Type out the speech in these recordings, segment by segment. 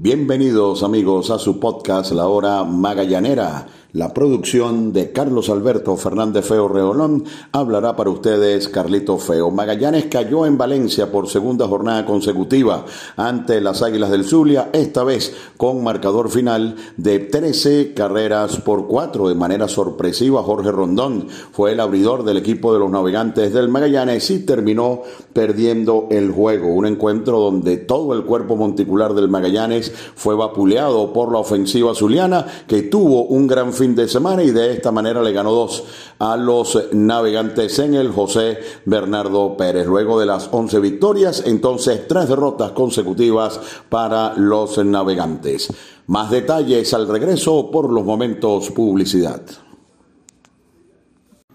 Bienvenidos amigos a su podcast La Hora Magallanera. La producción de Carlos Alberto Fernández Feo Reolón hablará para ustedes Carlito Feo. Magallanes cayó en Valencia por segunda jornada consecutiva ante las Águilas del Zulia, esta vez con marcador final de 13 carreras por 4. De manera sorpresiva, Jorge Rondón fue el abridor del equipo de los navegantes del Magallanes y terminó perdiendo el juego. Un encuentro donde todo el cuerpo monticular del Magallanes fue vapuleado por la ofensiva zuliana que tuvo un gran fin de semana y de esta manera le ganó dos a los navegantes en el José Bernardo Pérez. Luego de las 11 victorias, entonces tres derrotas consecutivas para los navegantes. Más detalles al regreso por los momentos publicidad.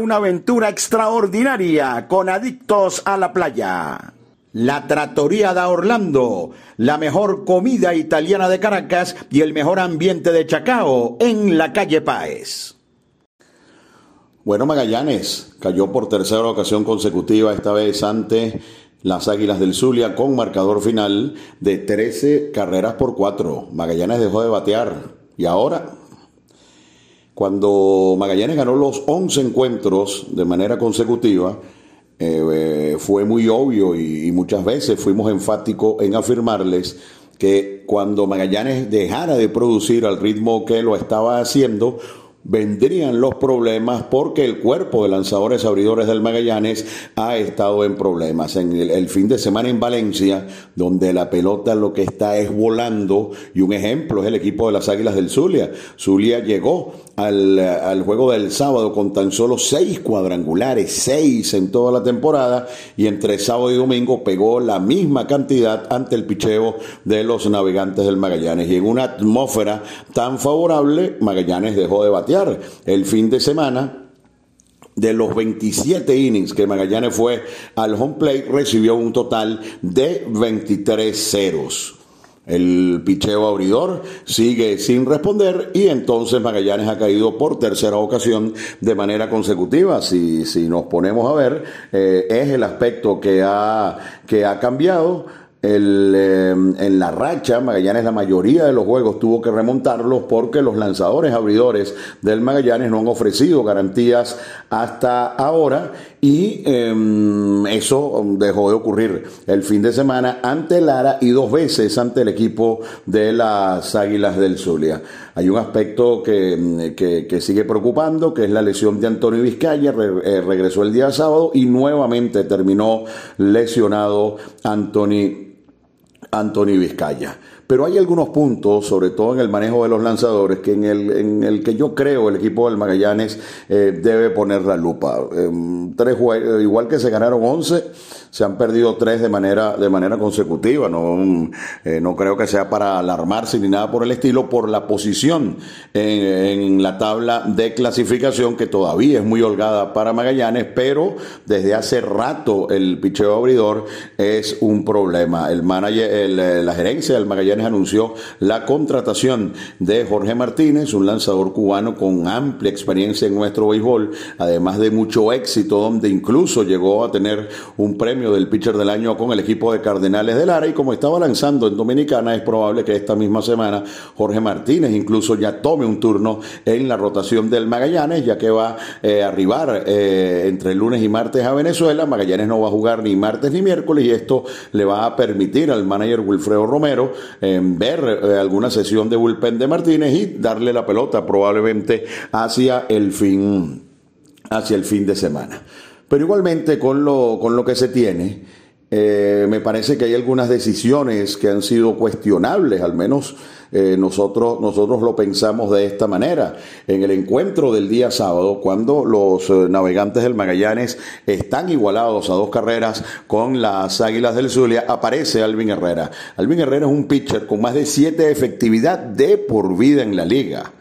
una aventura extraordinaria con adictos a la playa. La Trattoria da Orlando, la mejor comida italiana de Caracas y el mejor ambiente de Chacao en la calle Páez. Bueno, Magallanes cayó por tercera ocasión consecutiva, esta vez ante las Águilas del Zulia con marcador final de 13 carreras por 4. Magallanes dejó de batear y ahora cuando Magallanes ganó los 11 encuentros de manera consecutiva, eh, eh, fue muy obvio y, muchas veces fuimos enfáticos en afirmarles que cuando Magallanes dejara de producir al ritmo que lo estaba haciendo, vendrían los problemas porque el cuerpo de lanzadores abridores del Magallanes ha estado en problemas. En el, fin de semana en Valencia, donde la pelota lo que está es volando, y un ejemplo es el equipo de las Águilas del Zulia. Zulia llegó al, al juego del sábado con tan solo seis cuadrangulares, seis en toda la temporada, y entre sábado y domingo pegó la misma cantidad ante el picheo de los navegantes del Magallanes. Y en una atmósfera tan favorable, Magallanes dejó de batir el fin de semana, de los 27 innings que Magallanes fue al home plate, recibió un total de 23 ceros. El picheo abridor sigue sin responder y entonces Magallanes ha caído por tercera ocasión de manera consecutiva. Si, si nos ponemos a ver, eh, es el aspecto que ha, que ha cambiado. El, eh, en la racha, Magallanes la mayoría de los juegos tuvo que remontarlos porque los lanzadores abridores del Magallanes no han ofrecido garantías hasta ahora y em, eso dejó de ocurrir el fin de semana ante Lara y dos veces ante el equipo de las Águilas del Zulia. Hay un aspecto que, que, sigue preocupando, que es la lesión de Antonio Vizcaya, eh, regresó el día sábado y nuevamente terminó lesionado Anthony Anthony Vizcaya. Pero hay algunos puntos, sobre todo en el manejo de los lanzadores, que en el, en el que yo creo el equipo del Magallanes eh, debe poner la lupa. Em, tres igual que se ganaron 11, se han perdido tres de manera, de manera consecutiva. No, eh, no creo que sea para alarmarse ni nada por el estilo, por la posición en, en la tabla de clasificación, que todavía es muy holgada para Magallanes, pero desde hace rato el picheo abridor es un problema. El manager, la gerencia del Magallanes anunció la contratación de Jorge Martínez, un lanzador cubano con amplia experiencia en nuestro béisbol, además de mucho éxito, donde incluso llegó a tener un premio del pitcher del año con el equipo de Cardenales de Lara y como estaba lanzando en Dominicana, es probable que esta misma semana Jorge Martínez incluso ya tome un turno en la rotación del Magallanes, ya que va eh, a arribar eh, entre lunes y martes a Venezuela. Magallanes no va a jugar ni martes ni miércoles y esto le va a permitir al manager Wilfredo Romero ver eh, alguna sesión de bullpen de Martínez y darle la pelota probablemente hacia el fin, hacia el fin de semana. Pero igualmente con lo, con lo que se tiene, eh, me parece que hay algunas decisiones que han sido cuestionables, al menos eh, nosotros, nosotros lo pensamos de esta manera. En el encuentro del día sábado, cuando los eh, navegantes del Magallanes están igualados a dos carreras con las Águilas del Zulia, aparece Alvin Herrera. Alvin Herrera es un pitcher con más de siete efectividad de por vida en la liga.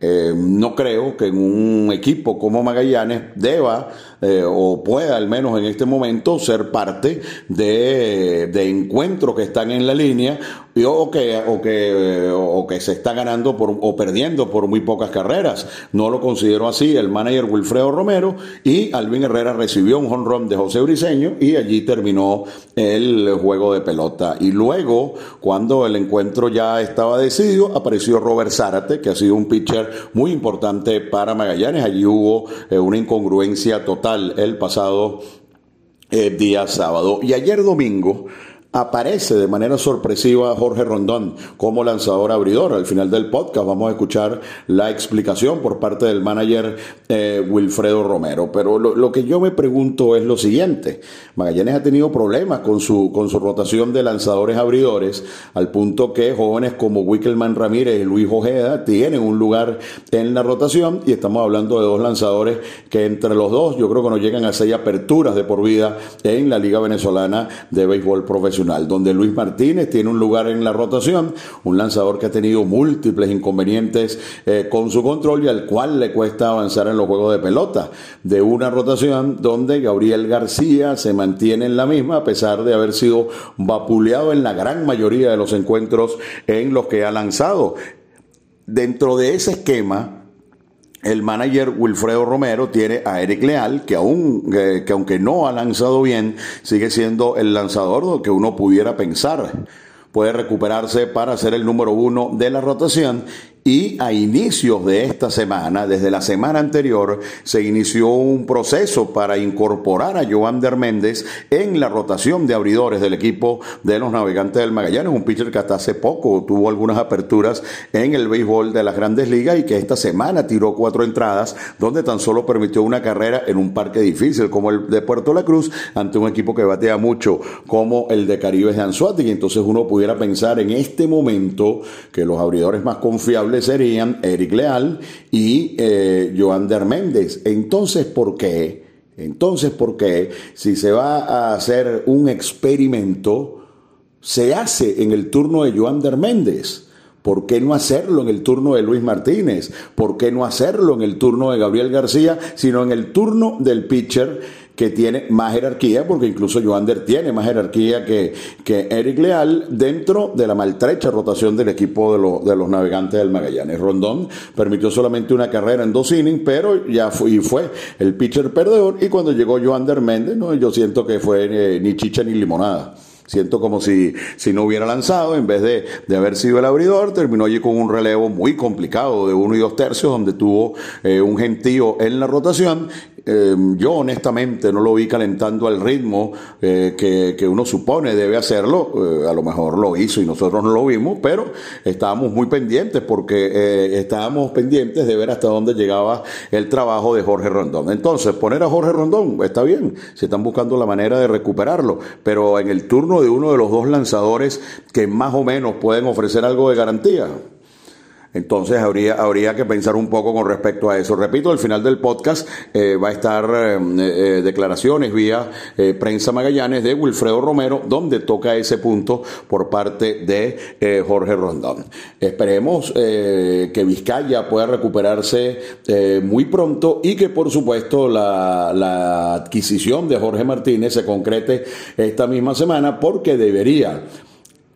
no creo que en un equipo como Magallanes deba eh, o pueda al menos en este momento ser parte de, de encuentros que están en la línea o que, o que, o que se está ganando por, o perdiendo por muy pocas carreras. No lo considero así el manager Wilfredo Romero y Alvin Herrera recibió un home run de José Briseño y allí terminó el juego de pelota. Y luego, cuando el encuentro ya estaba decidido, apareció Robert Zárate, que ha sido un pitcher muy importante para Magallanes. Allí hubo eh, una incongruencia total el pasado eh, día sábado. Y ayer domingo aparece de manera sorpresiva Jorge Rondón como lanzador abridor. Al final del podcast vamos a escuchar la explicación por parte del manager eh, Wilfredo Romero. Pero lo, que yo me pregunto es lo siguiente. Magallanes ha tenido problemas con su, con su rotación de lanzadores abridores al punto que jóvenes como Wickelman Ramírez y Luis Ojeda tienen un lugar en la rotación y estamos hablando de dos lanzadores que entre los dos yo creo que nos llegan a seis aperturas de por vida en la Liga Venezolana de Béisbol Profesional donde Luis Martínez tiene un lugar en la rotación, un lanzador que ha tenido múltiples inconvenientes eh, con su control y al cual le cuesta avanzar en los juegos de pelota, de una rotación donde Gabriel García se mantiene en la misma a pesar de haber sido vapuleado en la gran mayoría de los encuentros en los que ha lanzado. Dentro de ese esquema, el manager Wilfredo Romero tiene a Eric Leal, que aún, eh, que aunque no ha lanzado bien, sigue siendo el lanzador que uno pudiera pensar. Puede recuperarse para ser el número uno de la rotación y a inicios de esta semana, desde la semana anterior, se inició un proceso para incorporar a Joander Méndez en la rotación de abridores del equipo de los Navegantes del Magallanes, un pitcher que hasta hace poco tuvo algunas aperturas en el béisbol de las grandes ligas y que esta semana tiró cuatro entradas, donde tan solo permitió una carrera en un parque difícil como el de Puerto La Cruz, ante un equipo que batea mucho como el de Caribe de Anzuati. Entonces uno pudiera pensar en este momento que los abridores más confiables serían Eric Leal y eh, Joander Méndez. Entonces, ¿por qué? Entonces, ¿por qué? Si se va a hacer un experimento, se hace en el turno de Joander Méndez. ¿Por qué no hacerlo en el turno de Luis Martínez? ¿Por qué no hacerlo en el turno de Gabriel García, sino en el turno del pitcher que tiene más jerarquía, porque incluso Joander tiene más jerarquía que, que Eric Leal dentro de la maltrecha rotación del equipo de, de los navegantes del Magallanes. Rondón permitió solamente una carrera en dos innings, pero ya fue, y fue el pitcher perdedor. Y cuando llegó Joander Méndez, no, yo siento que fue eh, ni chicha ni limonada. Siento como si, si no hubiera lanzado, en vez de, de, haber sido el abridor, terminó allí con un relevo muy complicado de uno y dos tercios, donde tuvo eh, un gentío en la rotación Em, yo honestamente no lo vi calentando al ritmo eh, que, uno supone debe hacerlo. Eh, a lo mejor lo hizo y nosotros no lo vimos, pero estábamos muy pendientes porque eh, estábamos pendientes de ver hasta dónde llegaba el trabajo de Jorge Rondón. Entonces, poner a Jorge Rondón está bien, se están buscando la manera de recuperarlo, pero en el turno de uno de los dos lanzadores que más o menos pueden ofrecer algo de garantía. Entonces habría, habría que pensar un poco con respecto a eso. Repito, al final del podcast eh, va a estar eh, eh, declaraciones vía prensa Magallanes de Wilfredo Romero, donde toca ese punto por parte de Jorge Rondón. Esperemos que Vizcaya pueda recuperarse muy pronto y que por supuesto la, la adquisición de Jorge Martínez se concrete esta misma semana porque debería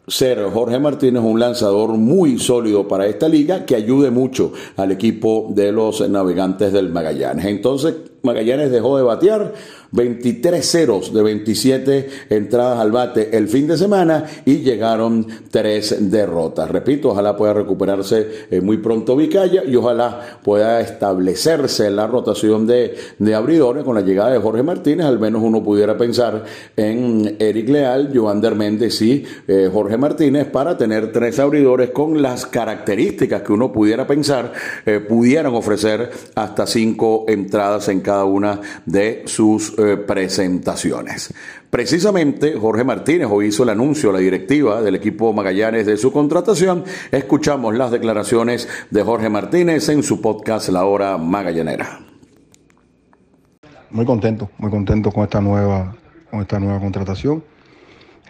ser Jorge Martínez un lanzador muy sólido para esta liga que ayude mucho al equipo de los navegantes del Magallanes. Entonces, Magallanes dejó de batear 23 ceros de 27 entradas al bate el fin de semana y llegaron tres derrotas. Repito, ojalá pueda recuperarse eh, muy pronto Vicaya y ojalá pueda establecerse la rotación de, de abridores con la llegada de Jorge Martínez. Al menos uno pudiera pensar en Eric Leal, Joander Méndez y eh, Jorge Martínez para tener tres abridores con las características que uno pudiera pensar eh, pudieran ofrecer hasta cinco entradas en cada una de sus presentaciones. Precisamente Jorge Martínez hoy hizo el anuncio a la directiva del equipo Magallanes de su contratación. Escuchamos las declaraciones de Jorge Martínez en su podcast La Hora Magallanera. Muy contento, muy contento con esta nueva, con esta nueva contratación.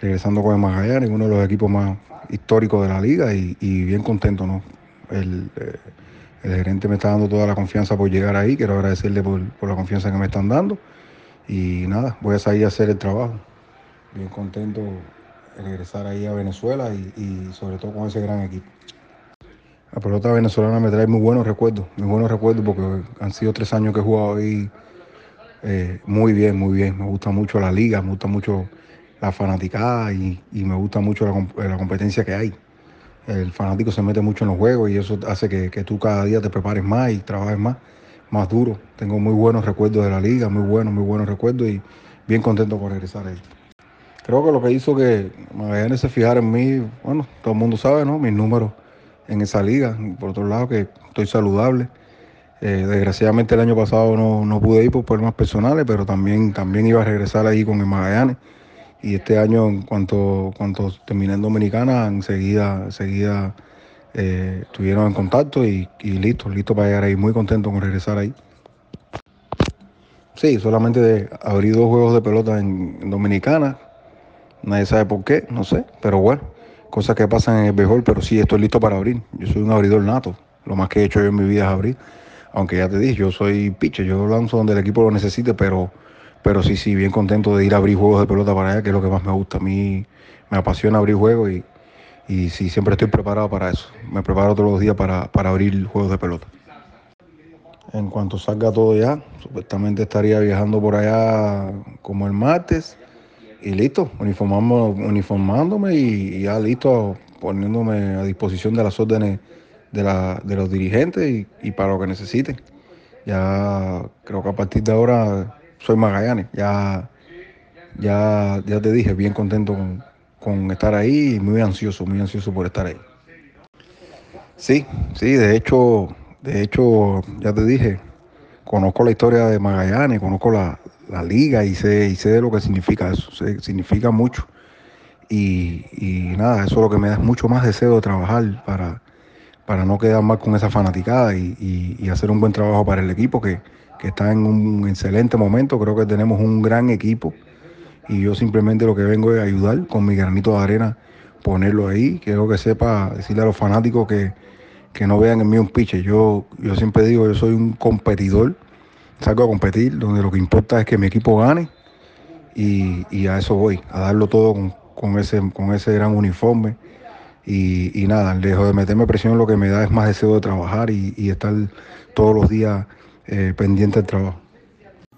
Regresando con el Magallanes, uno de los equipos más históricos de la liga y, bien contento, ¿no? Eh, el gerente me está dando toda la confianza por llegar ahí. Quiero agradecerle por, la confianza que me están dando. Y nada, voy a salir a hacer el trabajo. Bien contento de regresar ahí a Venezuela y, sobre todo con ese gran equipo. La pelota venezolana me trae muy buenos recuerdos, muy buenos recuerdos porque han sido tres años que he jugado ahí eh, muy bien, muy bien. Me gusta mucho la liga, me gusta mucho la fanaticada y, me gusta mucho la competencia que hay el fanático se mete mucho en los juegos y eso hace que, tú cada día te prepares más y trabajes más, más duro. Tengo muy buenos recuerdos de la liga, muy buenos, muy buenos recuerdos y bien contento por regresar ahí. Creo que lo que hizo que Magallanes se fijara en mí, bueno, todo el mundo sabe, ¿no? Mis números en esa liga. Por otro lado, que estoy saludable. Eh, desgraciadamente el año pasado no, no, pude ir por problemas personales, pero también, también iba a regresar ahí con el Magallanes y este año en cuanto, terminé en Dominicana, enseguida, enseguida eh, estuvieron en contacto y, listo, listo para llegar ahí, muy contento con regresar ahí. Sí, solamente de abrir dos juegos de pelota en, Dominicana, nadie sabe por qué, no sé, pero bueno, cosas que pasan en el béisbol, pero sí estoy listo para abrir. Yo soy un abridor nato, lo más que he hecho yo en mi vida es abrir, aunque ya te dije, yo soy pitcher, yo lanzo donde el equipo lo necesite, pero pero sí, sí, bien contento de ir a abrir juegos de pelota para allá, que es lo que más me gusta. A mí me apasiona abrir juegos y, y sí, siempre estoy preparado para eso. Me preparo todos los días para, abrir juegos de pelota. en cuanto salga todo ya. Supuestamente estaría viajando por allá como el martes y listo, uniformándome y, ya listo, poniéndome a disposición de las órdenes de, la, de los dirigentes y, para lo que necesiten. Ya creo que a partir de ahora soy Magallanes, ya, ya, ya te dije, bien contento con, con estar ahí y muy ansioso, muy ansioso por estar ahí. Sí, sí, de hecho, de hecho, ya te dije, conozco la historia de Magallanes, conozco la, la liga y sé, y sé de lo que significa eso, significa mucho. Y, nada, eso es lo que me da mucho más deseo de trabajar para, para no quedar más con esa fanaticada y, hacer un buen trabajo para el equipo que, está en un excelente momento. Creo que tenemos un gran equipo y yo simplemente lo que vengo es ayudar con mi granito de arena, ponerlo ahí. Quiero que sepa decirle a los fanáticos que, que no vean en mí un piche. Yo, yo siempre digo, yo soy un competidor salgo a competir, donde lo que importa es que mi equipo gane y, a eso voy, a darlo todo con, ese, con ese gran uniforme. Y, nada, lejos de meterme presión, lo que me da es más deseo de trabajar y, estar todos los días eh, pendiente del trabajo.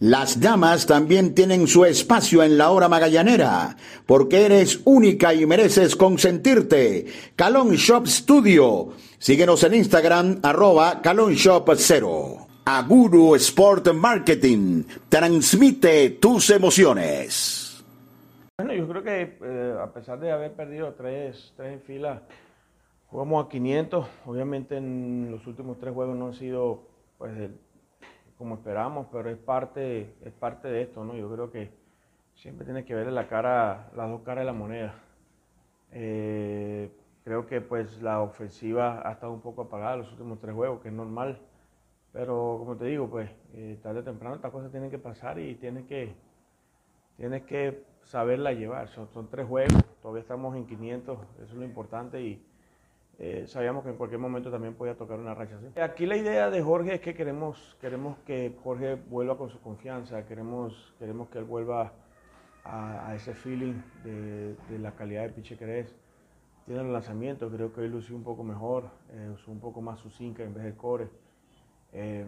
Las damas también tienen su espacio en la hora magallanera, porque eres única y mereces consentirte. Calon Shop Studio. Síguenos en Instagram, arroba Calon Shop 0. Aguru Sport Marketing. Transmite tus emociones. Bueno, yo creo que eh, a pesar de haber perdido tres, tres en fila, jugamos a 500. Obviamente en los últimos tres juegos no han sido pues, como esperamos, pero es parte, es parte de esto, ¿no? Yo creo que siempre tienes que ver la cara, las dos caras de la moneda. Eh, creo que pues la ofensiva ha estado un poco apagada los últimos tres juegos, que es normal. Pero como te digo, pues eh, tarde o temprano estas cosas tienen que pasar y tienes que, tienes que saberla llevar. Son, son tres juegos, todavía estamos en 500, eso es lo importante y eh, sabíamos que en cualquier momento también podía tocar una racha así. Aquí la idea de Jorge es que queremos, queremos que Jorge vuelva con su confianza, queremos, queremos que él vuelva a, ese feeling de, la calidad de piche que es. Tiene el lanzamiento, creo que hoy lució un poco mejor, eh, usó un poco más su cinca en vez del core. Eh,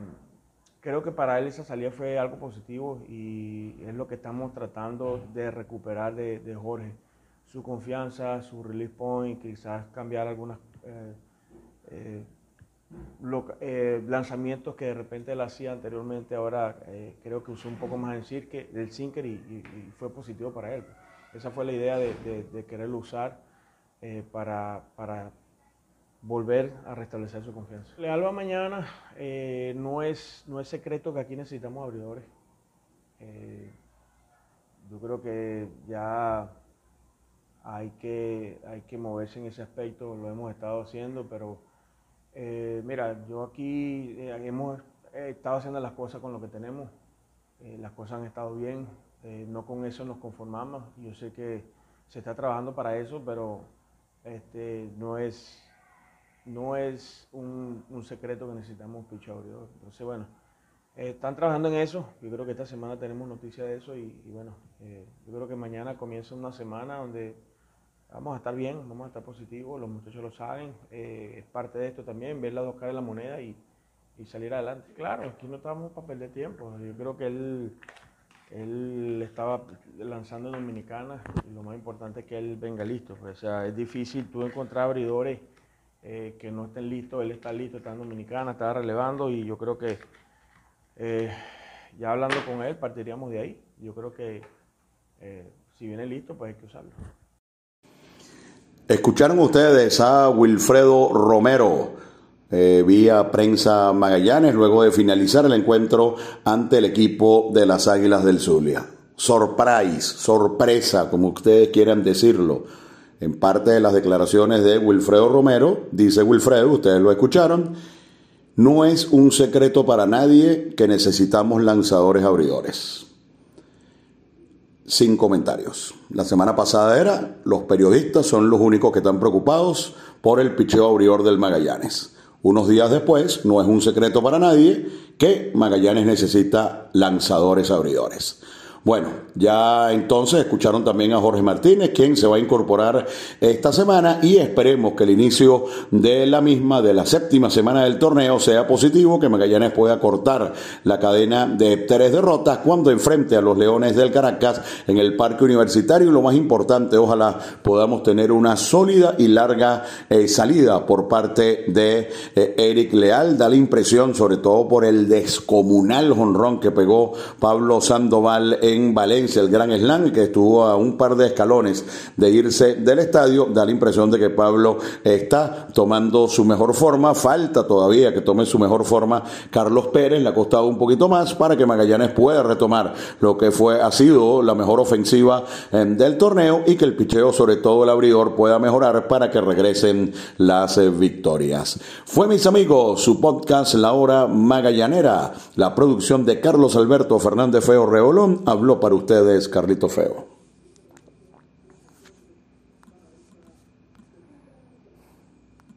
creo que para él esa salida fue algo positivo y es lo que estamos tratando de recuperar de, de Jorge. Su confianza, su release point, quizás cambiar algunas eh, eh, eh, lanzamientos que de repente él hacía anteriormente, ahora creo que usó un poco más el sinker y, fue positivo para él. Esa fue la idea de, quererlo usar para, para, volver a restablecer su confianza. Le Alba mañana no, es, no es secreto que aquí necesitamos abridores. yo creo que ya hay que, hay que moverse en ese aspecto, lo hemos estado haciendo, pero eh, mira, yo aquí eh, hemos estado haciendo las cosas con lo que tenemos, eh, las cosas han estado bien, no con eso nos conformamos, yo sé que se está trabajando para eso, pero este, no es, no es un, secreto que necesitamos un Entonces, bueno, están trabajando en eso. Yo creo que esta semana tenemos noticia de eso y, bueno, eh, yo creo que mañana comienza una semana donde vamos a estar bien, vamos a estar positivos, los muchachos lo saben. Eh, es parte de esto también, ver las dos caras de la moneda y, salir adelante. Claro, aquí no estamos para perder tiempo. Yo creo que él, él estaba lanzando en Dominicana y lo más importante es que él venga listo. O sea, es difícil tú encontrar abridores eh, que no estén listos. Él está listo, está en Dominicana, está relevando y yo creo que eh, ya hablando con él, partiríamos de ahí. Yo creo que si viene listo, pues hay que usarlo. Escucharon ustedes a Wilfredo Romero. Eh, vía prensa Magallanes luego de finalizar el encuentro ante el equipo de las Águilas del Zulia. Surprise, sorpresa, como ustedes quieran decirlo. En parte de las declaraciones de Wilfredo Romero, dice Wilfredo, ustedes lo escucharon, no es un secreto para nadie que necesitamos lanzadores abridores. Sin comentarios. La semana pasada era, los periodistas son los únicos que están preocupados por el picheo abridor del Magallanes. Unos días después, no es un secreto para nadie que Magallanes necesita lanzadores abridores. Bueno, ya entonces escucharon también a Jorge Martínez, quien se va a incorporar esta semana y esperemos que el inicio de la misma, de la séptima semana del torneo, sea positivo, que Magallanes pueda cortar la cadena de tres derrotas cuando enfrente a los Leones del Caracas en el Parque Universitario y lo más importante, ojalá podamos tener una sólida y larga eh, salida por parte de eh, Eric Leal. Da la impresión, sobre todo por el descomunal jonrón que pegó Pablo Sandoval en Valencia, el Gran Slam, que estuvo a un par de escalones de irse del estadio, da la impresión de que Pablo está tomando su mejor forma. Falta todavía que tome su mejor forma Carlos Pérez, le ha costado un poquito más para que Magallanes pueda retomar lo que fue, ha sido la mejor ofensiva eh, del torneo y que el picheo, sobre todo el abridor, pueda mejorar para que regresen las eh, victorias. Fue, mis amigos, su podcast La Hora Magallanera, la producción de Carlos Alberto Fernández Feo Reolón habló para ustedes Carlito Feo.